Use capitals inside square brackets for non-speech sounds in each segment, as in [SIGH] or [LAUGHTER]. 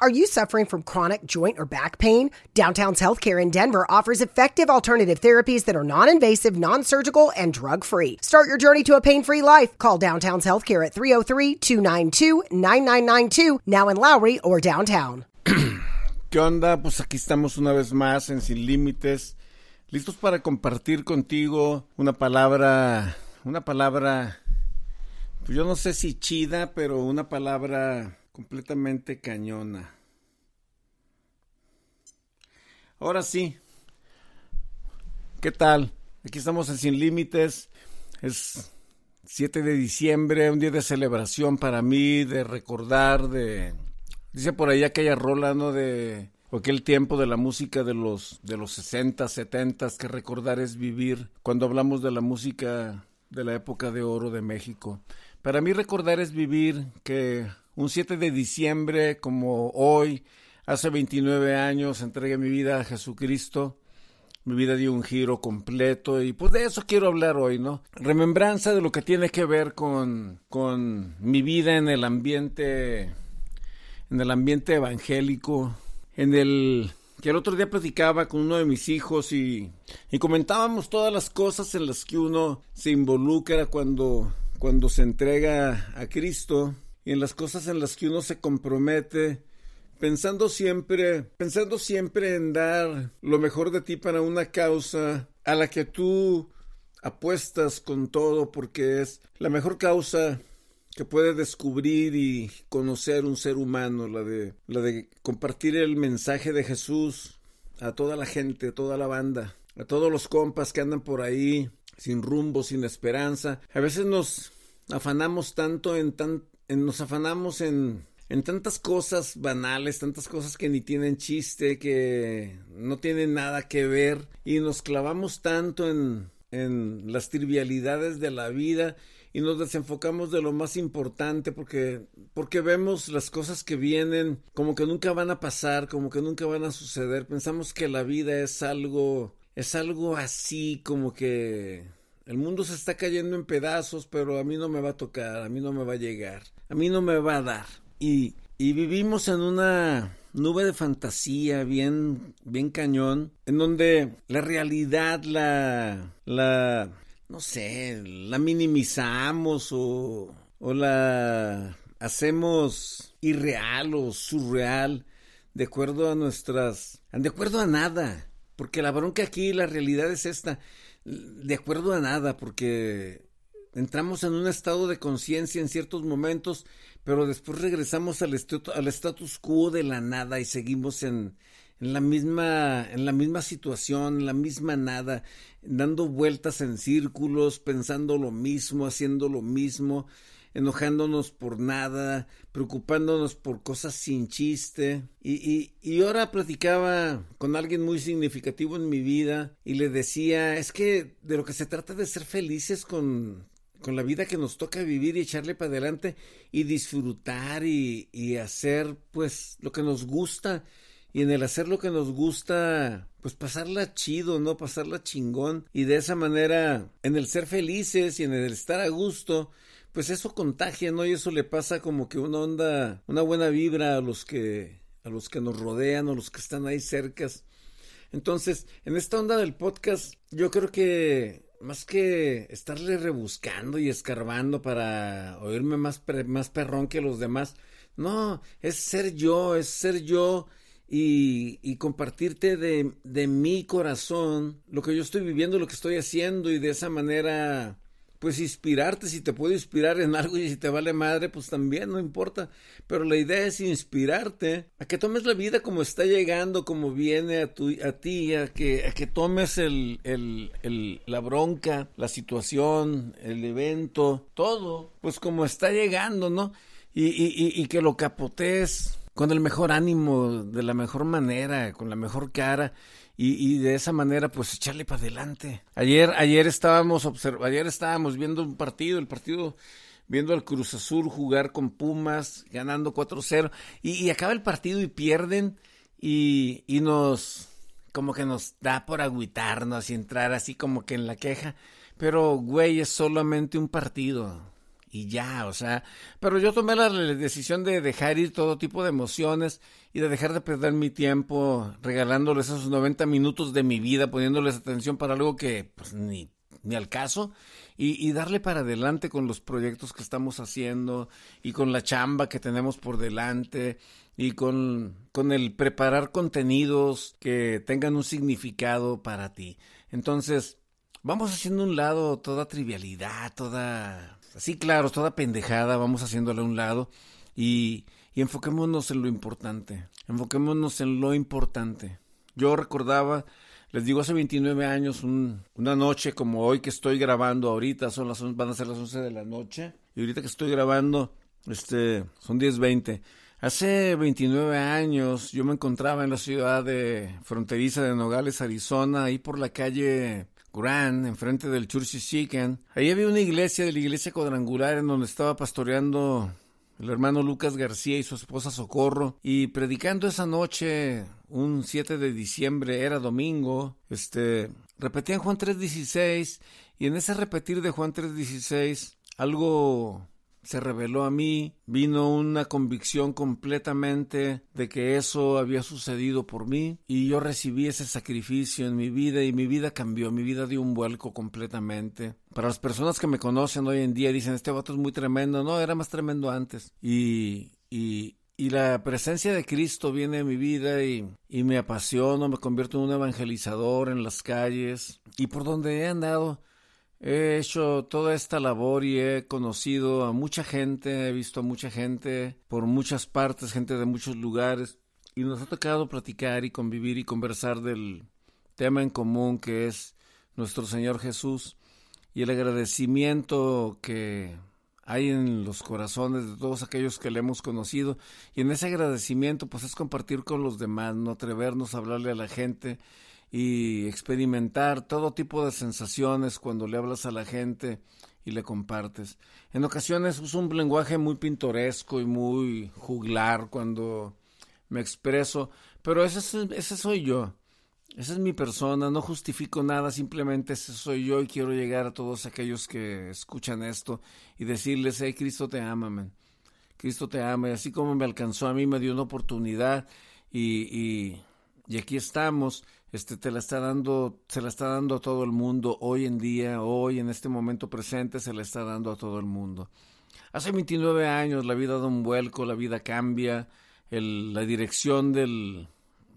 Are you suffering from chronic joint or back pain? Downtown's Healthcare in Denver offers effective alternative therapies that are non invasive, non surgical, and drug free. Start your journey to a pain free life. Call Downtown's Healthcare at 303 292 9992, now in Lowry or downtown. [CLEARS THROAT] ¿Qué onda? Pues aquí estamos una vez más en Sin Límites, listos para compartir contigo una palabra, una palabra, pues yo no sé si chida, pero una palabra completamente cañona. Ahora sí, ¿qué tal? Aquí estamos en Sin Límites. Es 7 de diciembre, un día de celebración para mí, de recordar, de... Dice por ahí aquella rola, ¿no? De aquel tiempo de la música de los, de los 60, 70, que recordar es vivir, cuando hablamos de la música de la época de oro de México. Para mí recordar es vivir que un 7 de diciembre como hoy, hace 29 años, entregué mi vida a Jesucristo. Mi vida dio un giro completo y pues de eso quiero hablar hoy, ¿no? Remembranza de lo que tiene que ver con, con mi vida en el ambiente, en el ambiente evangélico, en el que el otro día platicaba con uno de mis hijos y, y comentábamos todas las cosas en las que uno se involucra cuando, cuando se entrega a Cristo y en las cosas en las que uno se compromete, pensando siempre, pensando siempre en dar lo mejor de ti para una causa a la que tú apuestas con todo porque es la mejor causa que puede descubrir y conocer un ser humano, la de la de compartir el mensaje de Jesús a toda la gente, a toda la banda, a todos los compas que andan por ahí sin rumbo, sin esperanza. A veces nos afanamos tanto en tan nos afanamos en, en tantas cosas banales, tantas cosas que ni tienen chiste, que no tienen nada que ver, y nos clavamos tanto en, en las trivialidades de la vida y nos desenfocamos de lo más importante porque porque vemos las cosas que vienen como que nunca van a pasar, como que nunca van a suceder. Pensamos que la vida es algo es algo así como que el mundo se está cayendo en pedazos, pero a mí no me va a tocar, a mí no me va a llegar a mí no me va a dar. Y, y vivimos en una nube de fantasía bien, bien cañón, en donde la realidad la, la, no sé, la minimizamos o, o la hacemos irreal o surreal de acuerdo a nuestras, de acuerdo a nada, porque la bronca aquí, la realidad es esta, de acuerdo a nada, porque entramos en un estado de conciencia en ciertos momentos, pero después regresamos al, al status quo de la nada y seguimos en, la misma en la misma situación, en la misma nada, dando vueltas en círculos, pensando lo mismo, haciendo lo mismo, enojándonos por nada, preocupándonos por cosas sin chiste. Y, y, y ahora platicaba con alguien muy significativo en mi vida y le decía, es que de lo que se trata de ser felices con con la vida que nos toca vivir y echarle para adelante y disfrutar y, y, hacer pues lo que nos gusta y en el hacer lo que nos gusta pues pasarla chido, ¿no? Pasarla chingón y de esa manera en el ser felices y en el estar a gusto pues eso contagia, ¿no? Y eso le pasa como que una onda, una buena vibra a los que a los que nos rodean o los que están ahí cercas. Entonces, en esta onda del podcast, yo creo que más que estarle rebuscando y escarbando para oírme más, más perrón que los demás, no, es ser yo, es ser yo y, y compartirte de, de mi corazón lo que yo estoy viviendo, lo que estoy haciendo y de esa manera pues inspirarte, si te puedo inspirar en algo y si te vale madre, pues también no importa. Pero la idea es inspirarte a que tomes la vida como está llegando, como viene a, tu, a ti, a que, a que tomes el, el, el, la bronca, la situación, el evento, todo, pues como está llegando, ¿no? Y, y, y que lo capotes con el mejor ánimo, de la mejor manera, con la mejor cara y, y de esa manera pues echarle para adelante. Ayer, ayer estábamos observ ayer estábamos viendo un partido, el partido viendo al Cruz Azul jugar con Pumas, ganando 4-0, y, y, acaba el partido y pierden, y, y nos, como que nos da por agüitarnos y entrar así como que en la queja, pero güey, es solamente un partido, y ya, o sea, pero yo tomé la decisión de dejar ir todo tipo de emociones y de dejar de perder mi tiempo regalándoles esos 90 minutos de mi vida, poniéndoles atención para algo que pues, ni, ni al caso y, y, darle para adelante con los proyectos que estamos haciendo y con la chamba que tenemos por delante y con, con el preparar contenidos que tengan un significado para ti. Entonces, vamos haciendo un lado toda trivialidad, toda, así claro, toda pendejada, vamos haciéndole a un lado y, y enfoquémonos en lo importante, enfoquémonos en lo importante. Yo recordaba, les digo, hace 29 años, una noche como hoy que estoy grabando ahorita, son las, van a ser las 11 de la noche, y ahorita que estoy grabando, este, son 10.20. Hace 29 años yo me encontraba en la ciudad de fronteriza de Nogales, Arizona, ahí por la calle Grant, enfrente del Church Chicken. Ahí había una iglesia de la iglesia cuadrangular en donde estaba pastoreando el hermano Lucas García y su esposa Socorro, y predicando esa noche, un 7 de diciembre, era domingo, este, repetían Juan 3.16, y en ese repetir de Juan 3.16, algo se reveló a mí, vino una convicción completamente de que eso había sucedido por mí y yo recibí ese sacrificio en mi vida y mi vida cambió, mi vida dio un vuelco completamente. Para las personas que me conocen hoy en día dicen, este vato es muy tremendo, no, era más tremendo antes. Y, y, y la presencia de Cristo viene a mi vida y, y me apasiono, me convierto en un evangelizador en las calles y por donde he andado He hecho toda esta labor y he conocido a mucha gente, he visto a mucha gente por muchas partes, gente de muchos lugares, y nos ha tocado platicar y convivir y conversar del tema en común que es nuestro Señor Jesús y el agradecimiento que hay en los corazones de todos aquellos que le hemos conocido. Y en ese agradecimiento pues es compartir con los demás, no atrevernos a hablarle a la gente y experimentar todo tipo de sensaciones cuando le hablas a la gente y le compartes. En ocasiones uso un lenguaje muy pintoresco y muy juglar cuando me expreso, pero ese, ese soy yo. Esa es mi persona, no justifico nada, simplemente ese soy yo y quiero llegar a todos aquellos que escuchan esto y decirles, hey, Cristo te ama, man. Cristo te ama y así como me alcanzó a mí, me dio una oportunidad y, y, y aquí estamos este te la está dando, se la está dando a todo el mundo hoy en día, hoy en este momento presente se la está dando a todo el mundo. Hace 29 años la vida da un vuelco, la vida cambia, el, la dirección del,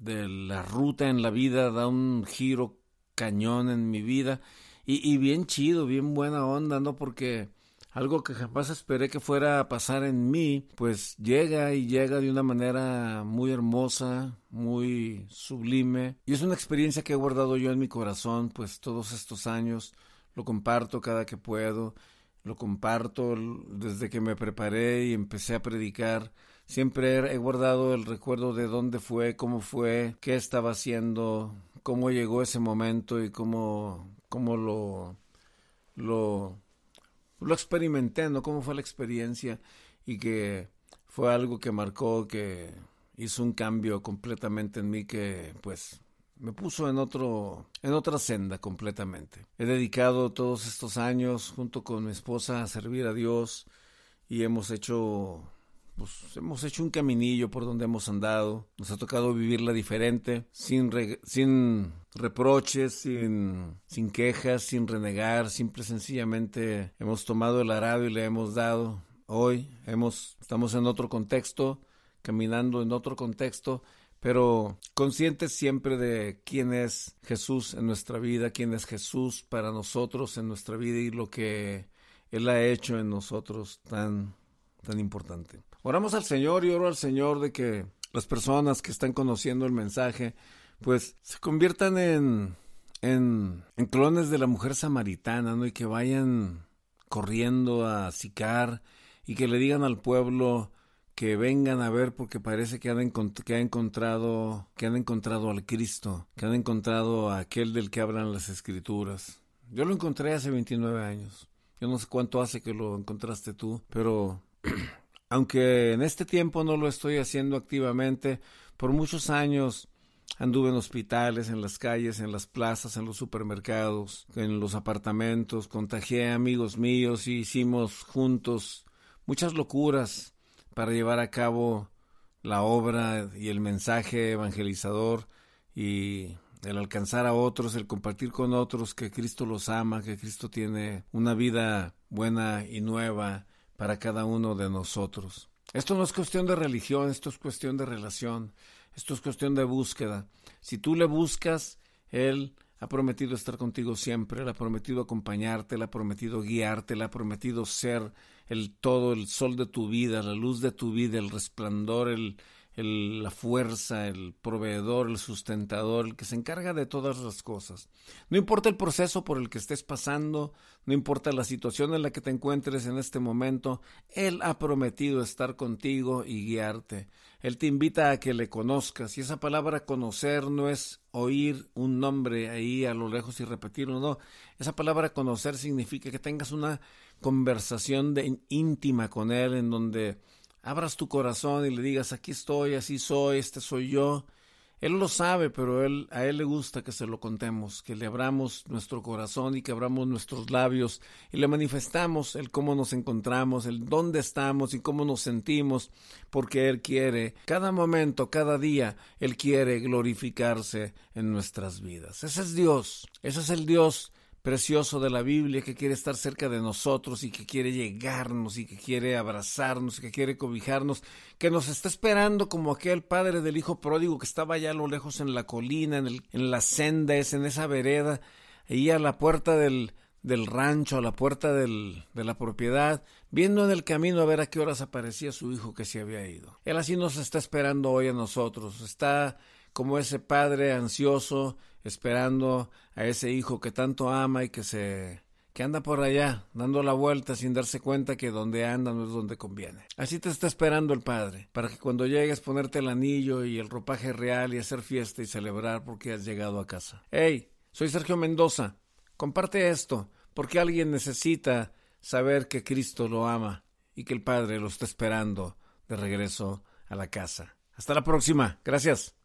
de la ruta en la vida da un giro cañón en mi vida y, y bien chido, bien buena onda, ¿no? Porque algo que jamás esperé que fuera a pasar en mí, pues llega y llega de una manera muy hermosa, muy sublime. Y es una experiencia que he guardado yo en mi corazón, pues todos estos años. Lo comparto cada que puedo, lo comparto desde que me preparé y empecé a predicar. Siempre he guardado el recuerdo de dónde fue, cómo fue, qué estaba haciendo, cómo llegó ese momento y cómo, cómo lo, lo lo experimenté, ¿no? Cómo fue la experiencia y que fue algo que marcó, que hizo un cambio completamente en mí que, pues, me puso en otro, en otra senda completamente. He dedicado todos estos años junto con mi esposa a servir a Dios y hemos hecho pues hemos hecho un caminillo por donde hemos andado, nos ha tocado vivirla diferente, sin, reproches, sin, sin quejas, sin renegar, simple sencillamente hemos tomado el arado y le hemos dado. Hoy hemos, estamos en otro contexto, caminando en otro contexto, pero conscientes siempre de quién es Jesús en nuestra vida, quién es Jesús para nosotros en nuestra vida y lo que Él ha hecho en nosotros tan, tan importante. Oramos al Señor y oro al Señor de que las personas que están conociendo el mensaje, pues se conviertan en, en, en clones de la mujer samaritana, ¿no? Y que vayan corriendo a Sicar y que le digan al pueblo que vengan a ver porque parece que han, que, ha encontrado que han encontrado al Cristo, que han encontrado a aquel del que hablan las escrituras. Yo lo encontré hace 29 años. Yo no sé cuánto hace que lo encontraste tú, pero [CLEARS THROAT] aunque en este tiempo no lo estoy haciendo activamente, por muchos años Anduve en hospitales, en las calles, en las plazas, en los supermercados, en los apartamentos, contagié a amigos míos y hicimos juntos muchas locuras para llevar a cabo la obra y el mensaje evangelizador y el alcanzar a otros, el compartir con otros que Cristo los ama, que Cristo tiene una vida buena y nueva para cada uno de nosotros. Esto no es cuestión de religión, esto es cuestión de relación, esto es cuestión de búsqueda. Si tú le buscas, Él ha prometido estar contigo siempre, Él ha prometido acompañarte, Él ha prometido guiarte, Él ha prometido ser el todo, el sol de tu vida, la luz de tu vida, el resplandor, el, el, la fuerza, el proveedor, el sustentador, el que se encarga de todas las cosas. No importa el proceso por el que estés pasando, no importa la situación en la que te encuentres en este momento, Él ha prometido estar contigo y guiarte. Él te invita a que le conozcas. Y esa palabra conocer no es oír un nombre ahí a lo lejos y repetirlo, no. Esa palabra conocer significa que tengas una conversación de, íntima con Él en donde abras tu corazón y le digas, aquí estoy, así soy, este soy yo. Él lo sabe, pero él, a Él le gusta que se lo contemos, que le abramos nuestro corazón y que abramos nuestros labios y le manifestamos el cómo nos encontramos, el dónde estamos y cómo nos sentimos, porque Él quiere, cada momento, cada día, Él quiere glorificarse en nuestras vidas. Ese es Dios, ese es el Dios precioso de la Biblia que quiere estar cerca de nosotros y que quiere llegarnos y que quiere abrazarnos y que quiere cobijarnos, que nos está esperando como aquel padre del hijo pródigo que estaba allá a lo lejos en la colina, en, el, en la senda, es en esa vereda, ahí a la puerta del, del rancho, a la puerta del, de la propiedad, viendo en el camino a ver a qué horas aparecía su hijo que se había ido. Él así nos está esperando hoy a nosotros, está como ese padre ansioso esperando a ese hijo que tanto ama y que se que anda por allá dando la vuelta sin darse cuenta que donde anda no es donde conviene. Así te está esperando el Padre, para que cuando llegues ponerte el anillo y el ropaje real y hacer fiesta y celebrar porque has llegado a casa. Hey, soy Sergio Mendoza. Comparte esto, porque alguien necesita saber que Cristo lo ama y que el Padre lo está esperando de regreso a la casa. Hasta la próxima. Gracias.